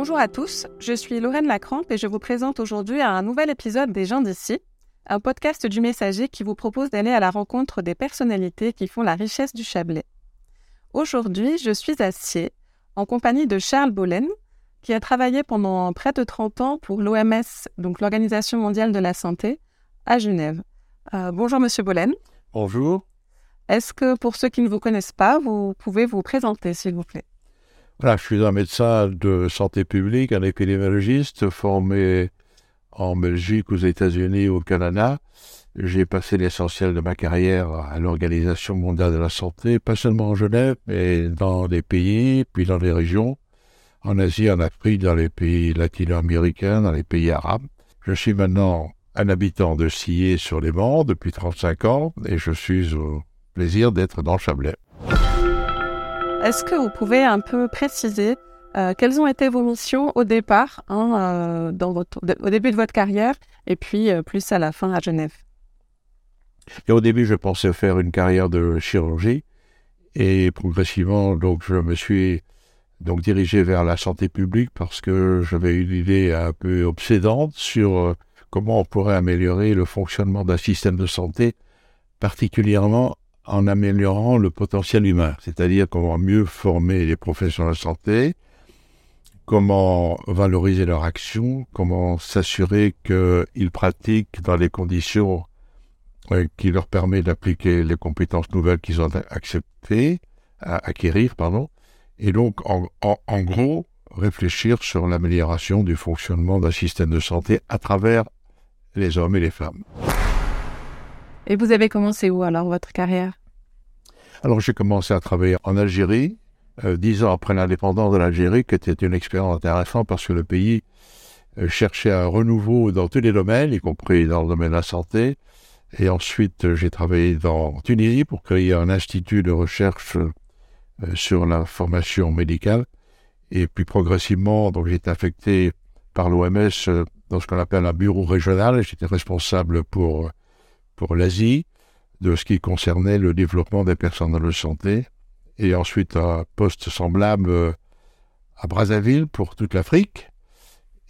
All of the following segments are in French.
Bonjour à tous, je suis Lorraine Lacrampe et je vous présente aujourd'hui un nouvel épisode des gens d'ici, un podcast du Messager qui vous propose d'aller à la rencontre des personnalités qui font la richesse du Chablais. Aujourd'hui, je suis à Sier, en compagnie de Charles Bollen, qui a travaillé pendant près de 30 ans pour l'OMS, donc l'Organisation mondiale de la santé, à Genève. Euh, bonjour Monsieur Bollen. Bonjour. Est-ce que pour ceux qui ne vous connaissent pas, vous pouvez vous présenter, s'il vous plaît? Je suis un médecin de santé publique, un épidémiologiste formé en Belgique, aux États-Unis, au Canada. J'ai passé l'essentiel de ma carrière à l'Organisation mondiale de la santé, pas seulement en Genève, mais dans des pays, puis dans des régions, en Asie, en Afrique, dans les pays latino-américains, dans les pays arabes. Je suis maintenant un habitant de Sillé sur les Monts depuis 35 ans et je suis au plaisir d'être dans le Chablais. Est-ce que vous pouvez un peu préciser euh, quelles ont été vos missions au départ, hein, euh, au début de votre carrière, et puis euh, plus à la fin à Genève? Au début, je pensais faire une carrière de chirurgie, et progressivement, donc, je me suis donc dirigé vers la santé publique parce que j'avais une idée un peu obsédante sur comment on pourrait améliorer le fonctionnement d'un système de santé, particulièrement en améliorant le potentiel humain, c'est-à-dire comment mieux former les professionnels de santé, comment valoriser leur action, comment s'assurer qu'ils pratiquent dans les conditions qui leur permettent d'appliquer les compétences nouvelles qu'ils ont acceptées, à acquérir, pardon, et donc en, en gros réfléchir sur l'amélioration du fonctionnement d'un système de santé à travers les hommes et les femmes. Et vous avez commencé où alors votre carrière? Alors j'ai commencé à travailler en Algérie, euh, dix ans après l'indépendance de l'Algérie, qui était une expérience intéressante parce que le pays euh, cherchait un renouveau dans tous les domaines, y compris dans le domaine de la santé. Et ensuite, j'ai travaillé dans Tunisie pour créer un institut de recherche euh, sur la formation médicale. Et puis progressivement, donc j'ai été affecté par l'OMS dans ce qu'on appelle un bureau régional. J'étais responsable pour pour l'Asie, de ce qui concernait le développement des personnes de santé, et ensuite un poste semblable euh, à Brazzaville pour toute l'Afrique,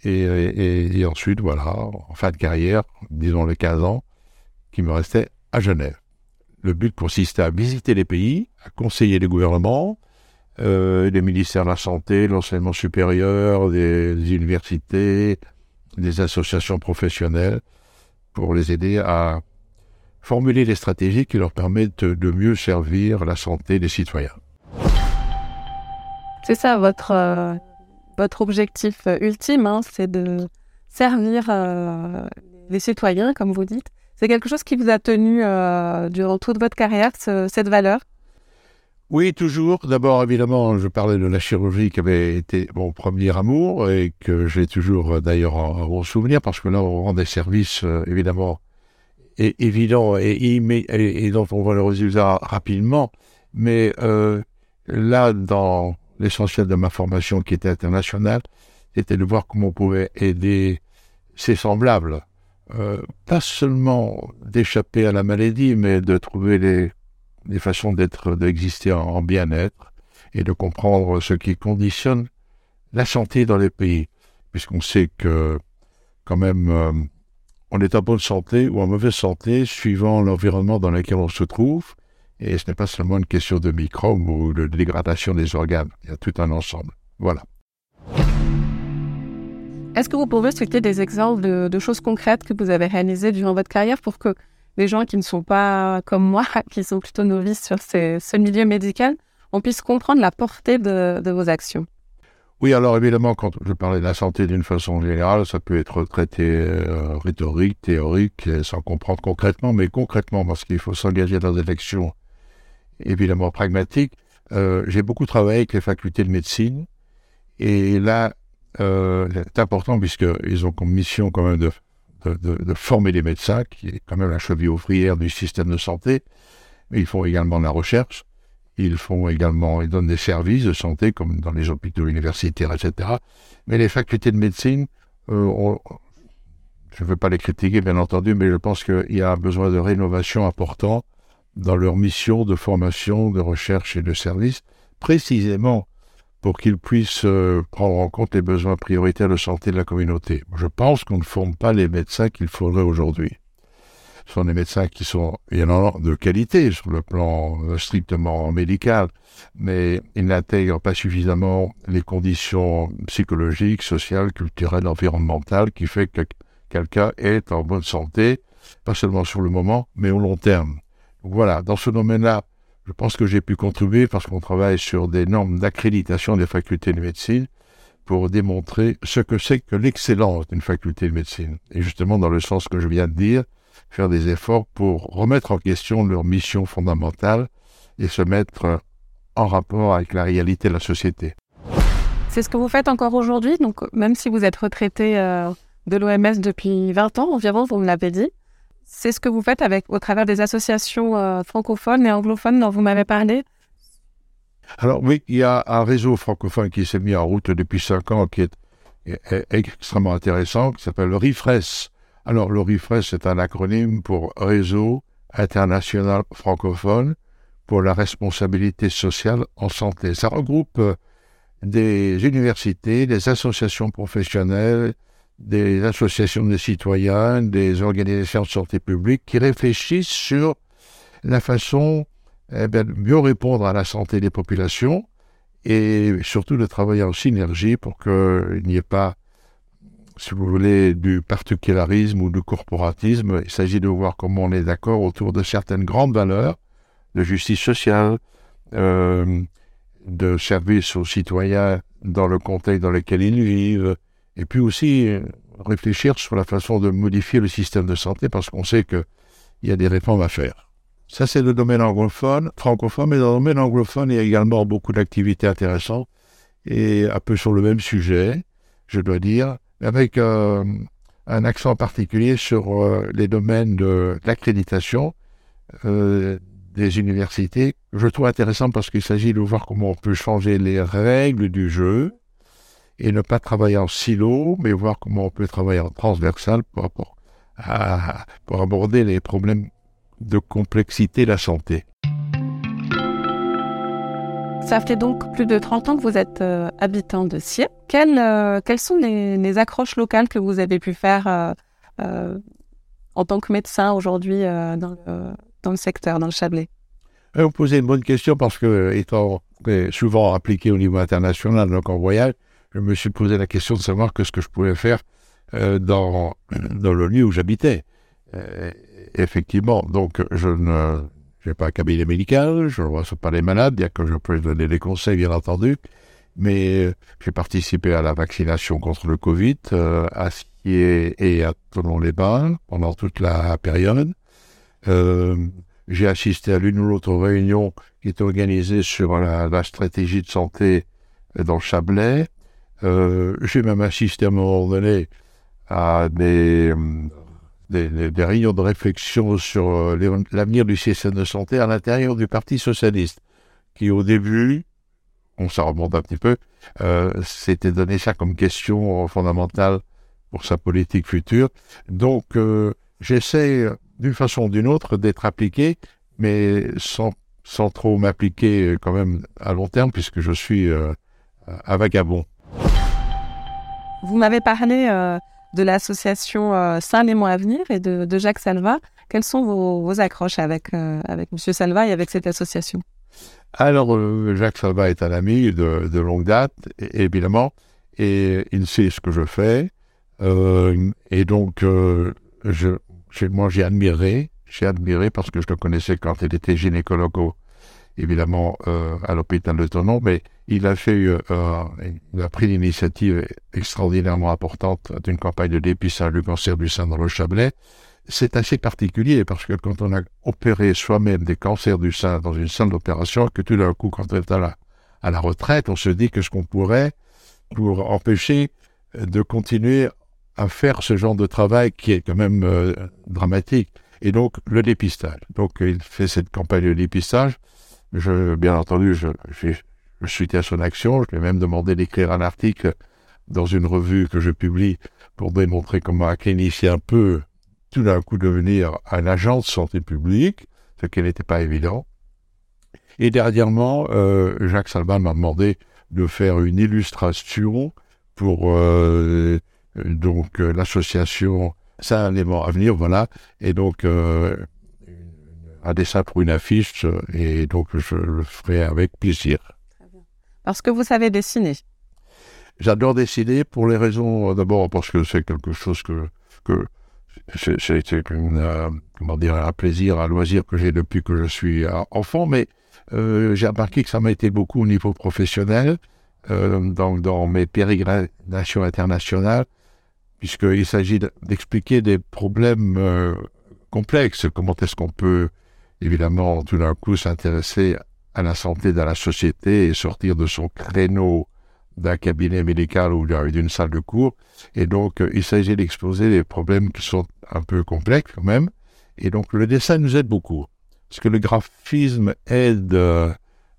et, ensuite, voilà, en fin de carrière, disons les 15 ans, qui me restait à Genève. Le but consistait à visiter les pays, à conseiller les gouvernements, euh, les ministères de la Santé, l'enseignement supérieur, des universités, des associations professionnelles, pour les aider à formuler des stratégies qui leur permettent de mieux servir la santé des citoyens. C'est ça votre, euh, votre objectif euh, ultime, hein, c'est de servir euh, les citoyens, comme vous dites. C'est quelque chose qui vous a tenu durant toute votre carrière, cette valeur? Oui, toujours. D'abord, évidemment, je parlais de la chirurgie qui avait été mon premier amour et que j'ai toujours d'ailleurs en bon souvenir parce que là, on rend des services, évidemment, évident et, dont on voit le résultat rapidement. Mais euh, là, dans l'essentiel de ma formation qui était internationale, c'était de voir comment on pouvait aider ses semblables. Euh, pas seulement d'échapper à la maladie, mais de trouver des, des façons d'être, d'exister en, bien-être et de comprendre ce qui conditionne la santé dans les pays. Puisqu'on sait que, quand même, euh, on est en bonne santé ou en mauvaise santé suivant l'environnement dans lequel on se trouve. Et ce n'est pas seulement une question de microbes ou de dégradation des organes. Il y a tout un ensemble. Voilà. Est-ce que vous pouvez citer des exemples de, choses concrètes que vous avez réalisées durant votre carrière pour que les gens qui ne sont pas comme moi, qui sont plutôt novices sur ce milieu médical, on puisse comprendre la portée de vos actions? Oui, alors évidemment, quand je parlais de la santé d'une façon générale, ça peut être traité euh, rhétorique, théorique, sans comprendre concrètement, mais concrètement, parce qu'il faut s'engager dans des actions évidemment pragmatiques. Euh, j'ai beaucoup travaillé avec les facultés de médecine, et là, euh, c'est important puisqu'ils ont comme mission quand même de, de, de, former des médecins, qui est quand même la cheville ouvrière du système de santé, mais ils font également de la recherche. Ils font également, ils donnent des services de santé, comme dans les hôpitaux universitaires, etc. Mais les facultés de médecine, euh, je ne veux pas les critiquer, bien entendu, mais je pense qu'il y a un besoin de rénovation important dans leur mission de formation, de recherche et de service, précisément pour qu'ils puissent euh, prendre en compte les besoins prioritaires de santé de la communauté. Je pense qu'on ne forme pas les médecins qu'il faudrait aujourd'hui. Sont des médecins qui sont, il en de qualité sur le plan euh, strictement médical, mais ils n'intègrent pas suffisamment les conditions psychologiques, sociales, culturelles, environnementales qui fait que quelqu'un est en bonne santé, pas seulement sur le moment, mais au long terme. voilà, dans ce domaine-là, je pense que j'ai pu contribuer parce qu'on travaille sur des normes d'accréditation des facultés de médecine pour démontrer ce que c'est que l'excellence d'une faculté de médecine. Et justement, dans le sens que je viens de dire, faire des efforts pour remettre en question leur mission fondamentale et se mettre en rapport avec la réalité de la société. C'est ce que vous faites encore aujourd'hui, donc même si vous êtes retraité euh, de l'OMS depuis 20 ans environ, vous me l'avez dit, c'est ce que vous faites avec, au travers des associations euh, francophones et anglophones dont vous m'avez parlé? Alors oui, il y a un réseau francophone qui s'est mis en route depuis cinq ans qui est, extrêmement intéressant, qui s'appelle le RIFRES. Alors le RIFRES, c'est un acronyme pour Réseau international francophone pour la responsabilité sociale en santé. Ça regroupe euh, des universités, des associations professionnelles, des associations de citoyens, des organisations de santé publique qui réfléchissent sur la façon eh de mieux répondre à la santé des populations et surtout de travailler en synergie pour qu'il n'y ait pas, si vous voulez, du particularisme ou du corporatisme. Il s'agit de voir comment on est d'accord autour de certaines grandes valeurs de justice sociale, euh, de service aux citoyens dans le contexte dans lequel ils vivent, et puis aussi euh, réfléchir sur la façon de modifier le système de santé parce qu'on sait qu'il y a des réformes à faire. Ça, c'est le domaine anglophone, francophone, mais dans le domaine anglophone, il y a également beaucoup d'activités intéressantes et un peu sur le même sujet, je dois dire, avec euh, un accent particulier sur euh, les domaines de l'accréditation des universités. Je trouve intéressant parce qu'il s'agit de voir comment on peut changer les règles du jeu et ne pas travailler en silo, mais voir comment on peut travailler en transversal pour, pour aborder les problèmes de complexité de la santé. Ça fait donc plus de 30 ans que vous êtes euh, habitant de. Quelles, euh, quelles sont les, accroches locales que vous avez pu faire euh, en tant que médecin aujourd'hui dans, le, secteur, dans le Chablais? Vous posez une bonne question parce que, étant souvent appliqué au niveau international, donc en voyage, je me suis posé la question de savoir que ce que je pouvais faire dans, le lieu où j'habitais. Effectivement, donc je ne j'ai pas un cabinet médical, je ne reçois pas les malades, bien que je peux donner des conseils, bien entendu, mais euh, j'ai participé à la vaccination contre le Covid à Sier et à Toulon-les-Bains pendant toute la période. j'ai assisté à l'une ou l'autre réunion qui est organisée sur la, stratégie de santé dans le Chablais. Euh, j'ai même assisté à un moment donné à des, des, réunions de réflexion sur euh, l'avenir du système de santé à l'intérieur du Parti socialiste, qui au début, on s'en remonte un petit peu, euh, s'était donné ça comme question fondamentale pour sa politique future. Donc, j'essaie d'une façon ou d'une autre d'être appliqué, mais sans, sans trop m'appliquer quand même à long terme, puisque je suis un vagabond. Vous m'avez parlé euh, de l'association euh, Saint-Léman Avenir et de, Jacques Salva. Quelles sont vos, accroches avec, euh, avec M. Salva et avec cette association? Alors, Jacques Salva est un ami de, longue date, évidemment, et il sait ce que je fais. et donc, moi, j'ai admiré, j'ai admiré parce que je le connaissais quand il était gynécologue évidemment euh, à l'hôpital de Tonon, mais il a fait, euh, il a pris l'initiative extraordinairement importante d'une campagne de dépistage du cancer du sein dans le Chablais. C'est assez particulier parce que quand on a opéré soi-même des cancers du sein dans une salle d'opération, que tout d'un coup, quand on est à la, à la retraite, on se dit que ce qu'on pourrait pour empêcher de continuer à faire ce genre de travail qui est quand même euh, dramatique. Et donc, le dépistage. Donc, il fait cette campagne de dépistage. Bien entendu, je, je, je à son action. Je lui ai même demandé d'écrire un article dans une revue que je publie pour démontrer comment un clinicien peut tout d'un coup devenir un agent de santé publique, ce qui n'était pas évident. Et dernièrement, euh, Jacques Salvan m'a demandé de faire une illustration pour euh, donc l'association C'est un élément à venir, voilà. Et donc un dessin pour une affiche, et donc je le ferai avec plaisir. Parce que vous savez dessiner. J'adore dessiner pour les raisons, d'abord parce que c'est quelque chose que, que c'est euh, comment dire, un plaisir, un loisir que j'ai depuis que je suis euh, enfant, mais euh, j'ai remarqué que ça m'a été beaucoup au niveau professionnel, donc dans mes pérégrinations internationales, puisqu'il s'agit d'expliquer des problèmes complexes. Comment est-ce qu'on peut, évidemment, tout d'un coup s'intéresser à la santé dans la société et sortir de son créneau d'un cabinet médical ou d'une salle de cours. Et donc, euh, il s'agit d'exposer des problèmes qui sont un peu complexes quand même. Et donc, le dessin nous aide beaucoup. Parce que le graphisme aide euh,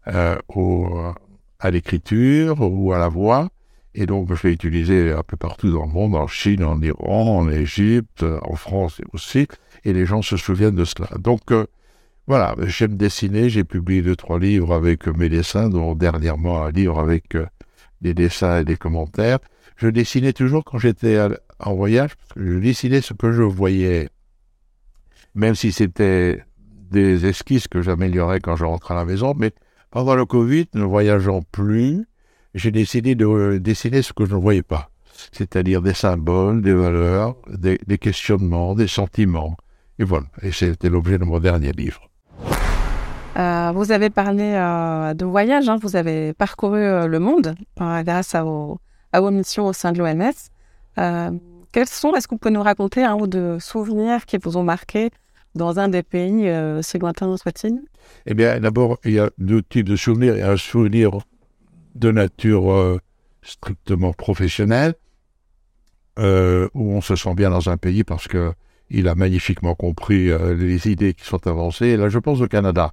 euh, à l'écriture ou à la voix. Et donc, je l'ai utilisé un peu partout dans le monde, en Chine, en Iran, en Égypte, en France aussi. Et les gens se souviennent de cela. Donc, voilà, j'aime dessiner. J'ai publié deux, trois livres avec mes dessins, dont dernièrement un livre avec des dessins et des commentaires. Je dessinais toujours quand j'étais en voyage, je dessinais ce que je voyais, même si c'était des esquisses que j'améliorais quand je rentrais à la maison. Mais pendant le Covid, ne voyageant plus, j'ai décidé de dessiner ce que je ne voyais pas, c'est-à-dire des symboles, des valeurs, des, des questionnements, des sentiments. Et voilà, et c'était l'objet de mon dernier livre. Euh, vous avez parlé euh, de voyage, hein. vous avez parcouru euh, le monde grâce à vos, missions au sein de l'OMS. quels sont, est-ce que vous pouvez nous raconter un ou deux souvenirs qui vous ont marqué dans un des pays, si lointain soit-il? Eh bien, d'abord, il y a deux types de souvenirs. Il y a un souvenir de nature strictement professionnelle, où on se sent bien dans un pays parce que il a magnifiquement compris les idées qui sont avancées. Là, je pense au Canada.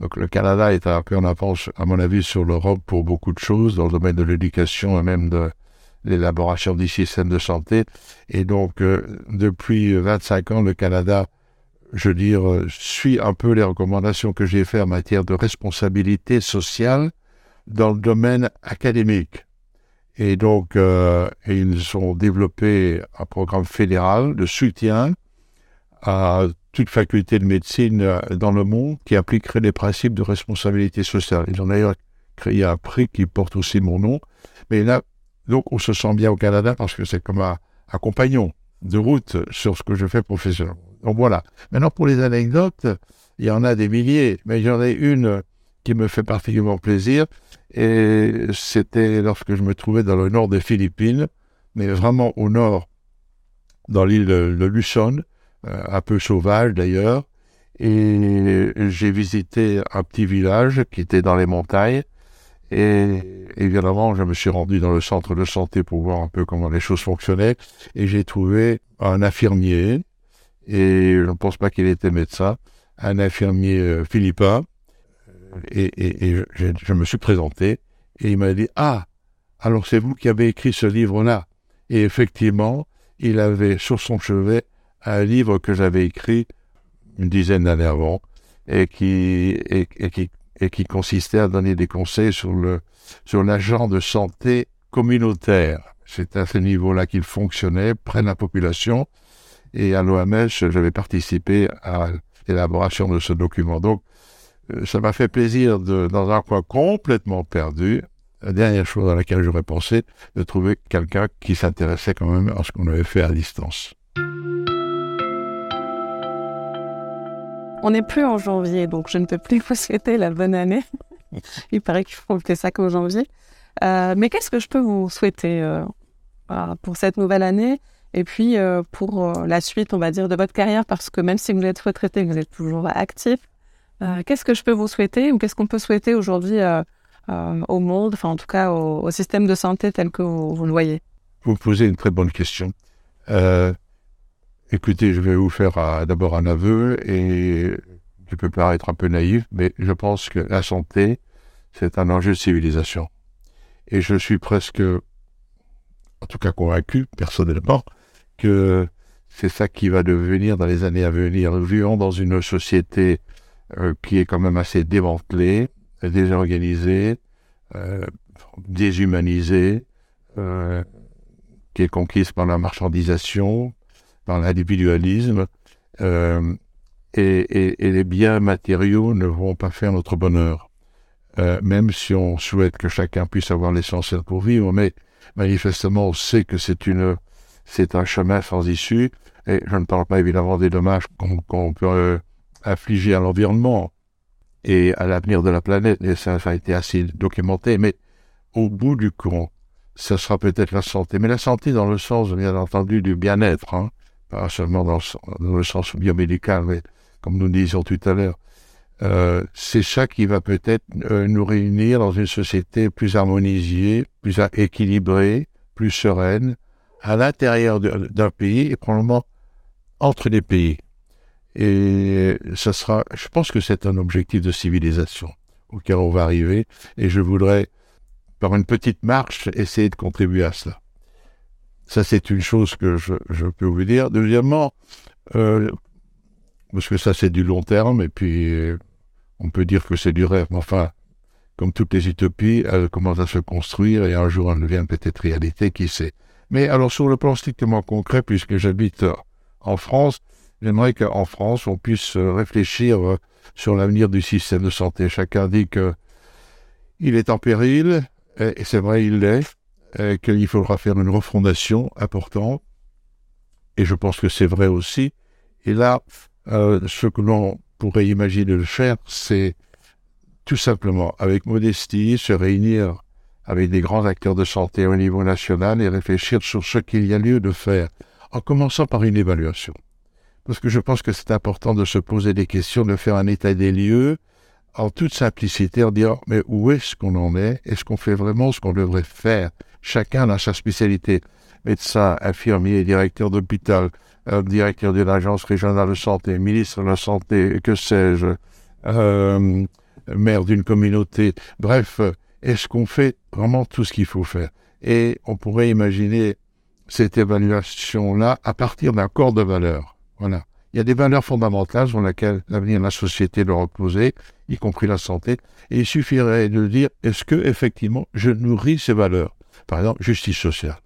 Donc le Canada est un peu en avance, à mon avis, sur l'Europe pour beaucoup de choses, dans le domaine de l'éducation et même de l'élaboration des systèmes de santé. Et donc, euh, depuis 25 ans, le Canada, je veux dire, suit un peu les recommandations que j'ai faites en matière de responsabilité sociale dans le domaine académique. Et donc, euh, ils ont développé un programme fédéral de soutien à toute faculté de médecine euh, dans le monde qui appliquerait les principes de responsabilité sociale. Ils ont d'ailleurs créé un prix qui porte aussi mon nom. Mais là, donc, on se sent bien au Canada parce que c'est comme un, compagnon de route sur ce que je fais professionnellement. Donc voilà. Maintenant, pour les anecdotes, il y en a des milliers, mais j'en ai une qui me fait particulièrement plaisir. Et c'était lorsque je me trouvais dans le nord des Philippines, mais vraiment au nord, dans l'île de Luzon, un peu sauvage d'ailleurs. Et j'ai visité un petit village qui était dans les montagnes. Et évidemment, je me suis rendu dans le centre de santé pour voir un peu comment les choses fonctionnaient. Et j'ai trouvé un infirmier, et je ne pense pas qu'il était médecin, un infirmier euh, philippin. Et, je, je, me suis présenté, et il m'a dit, ah, alors c'est vous qui avez écrit ce livre-là. Et effectivement, il avait sur son chevet un livre que j'avais écrit une dizaine d'années avant et qui, et, qui, et qui consistait à donner des conseils sur le sur l'agent de santé communautaire. C'est à ce niveau-là qu'il fonctionnait près de la population. Et à l'OMS, j'avais participé à l'élaboration de ce document. Donc, euh, ça m'a fait plaisir, de, dans un coin complètement perdu, la dernière chose à laquelle j'aurais pensé, de trouver quelqu'un qui s'intéressait quand même à ce qu'on avait fait à distance. On n'est plus en janvier, donc je ne peux plus vous souhaiter la bonne année. Il paraît qu'il faut faire ça qu'au janvier. Euh, mais qu'est-ce que je peux vous souhaiter euh, pour cette nouvelle année et puis euh, pour la suite, on va dire, de votre carrière? Parce que même si vous êtes retraité, vous êtes toujours actif. qu'est-ce que je peux vous souhaiter ou qu'est-ce qu'on peut souhaiter aujourd'hui au monde, enfin en tout cas au, système de santé tel que vous, vous, le voyez? Vous posez une très bonne question. Écoutez, je vais vous faire d'abord un aveu et qui peut paraître un peu naïf, mais je pense que la santé, c'est un enjeu de civilisation. Et je suis presque, en tout cas convaincu, personnellement, que c'est ça qui va devenir dans les années à venir. Nous vivons dans une société euh, qui est quand même assez démantelée, désorganisée, euh, déshumanisée, euh, qui est conquise par la marchandisation, par l'individualisme, euh, et, les biens matériaux ne vont pas faire notre bonheur. Euh, même si on souhaite que chacun puisse avoir l'essentiel pour vivre, mais manifestement on sait que c'est une c'est un chemin sans issue, et je ne parle pas évidemment des dommages qu'on peut affliger à l'environnement et à l'avenir de la planète, et ça, ça, a été assez documenté, mais au bout du compte, ce sera peut-être la santé. Mais la santé dans le sens, bien entendu, du bien-être, hein, pas seulement dans le, sens biomédical, mais comme nous disions tout à l'heure. Euh, c'est ça qui va peut-être euh, nous réunir dans une société plus harmonisée, plus équilibrée, plus sereine, à l'intérieur d'un pays et probablement entre les pays. Et ça sera, je pense que c'est un objectif de civilisation auquel on va arriver. Et je voudrais par une petite marche, essayer de contribuer à cela. Ça, c'est une chose que je, peux vous dire. Deuxièmement, euh, parce que ça, c'est du long terme, et puis euh, on peut dire que c'est du rêve, mais enfin, comme toutes les utopies, elles commencent à se construire, et un jour, elles deviennent peut-être réalité, qui sait. Mais alors, sur le plan strictement concret, puisque j'habite en France, j'aimerais qu'en France, on puisse réfléchir euh, sur l'avenir du système de santé. Chacun dit que il est en péril, et c'est vrai, il l'est, qu'il faudra faire une refondation importante, et je pense que c'est vrai aussi. Et là, euh, ce que l'on pourrait imaginer de faire, c'est tout simplement, avec modestie, se réunir avec des grands acteurs de santé au niveau national et réfléchir sur ce qu'il y a lieu de faire, en commençant par une évaluation. Parce que je pense que c'est important de se poser des questions, de faire un état des lieux, en toute simplicité, en disant, mais où est-ce qu'on en est? Est-ce qu'on fait vraiment ce qu'on devrait faire? Chacun a sa spécialité. Médecin, infirmier, directeur d'hôpital, euh, directeur de l'agence régionale de santé, ministre de la Santé, que sais-je, euh, maire d'une communauté. Bref, est-ce qu'on fait vraiment tout ce qu'il faut faire? Et on pourrait imaginer cette évaluation-là à partir d'un corps de valeurs. Voilà. Il y a des valeurs fondamentales sur lesquelles l'avenir de la société doit reposer, y compris la santé. Et il suffirait de dire est-ce que effectivement je nourris ces valeurs? Par exemple, justice sociale.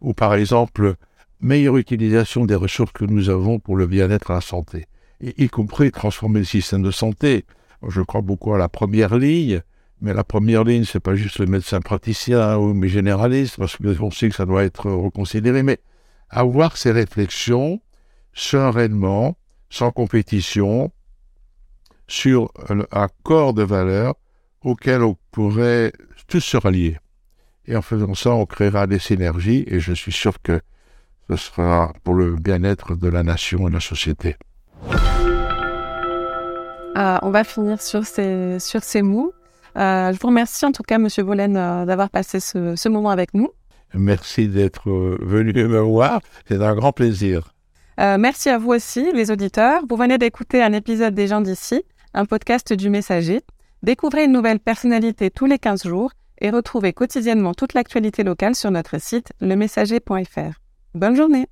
Ou par exemple, meilleure utilisation des ressources que nous avons pour le bien-être et la santé. y compris transformer le système de santé. Je crois beaucoup à la première ligne, mais la première ligne, c'est pas juste le médecin praticien ou mes généralistes, parce qu'on sait que ça doit être reconsidéré, mais avoir ces réflexions sereinement, sans compétition, sur un corps de valeurs auquel on pourrait tous se rallier. Et en faisant ça, on créera des synergies et je suis sûr que ce sera pour le bien-être de la nation et de la société. Ah, on va finir sur ces, sur ces mots. Euh, je vous remercie en tout cas, Monsieur Volen, euh, d'avoir passé ce, ce, moment avec nous. Merci d'être venu me voir. C'est un grand plaisir. Euh, merci à vous aussi, les auditeurs. Vous venez d'écouter un épisode des gens d'ici, un podcast du Messager. Découvrez une nouvelle personnalité tous les 15 jours et retrouvez quotidiennement toute l'actualité locale sur notre site lemessager.fr. Bonne journée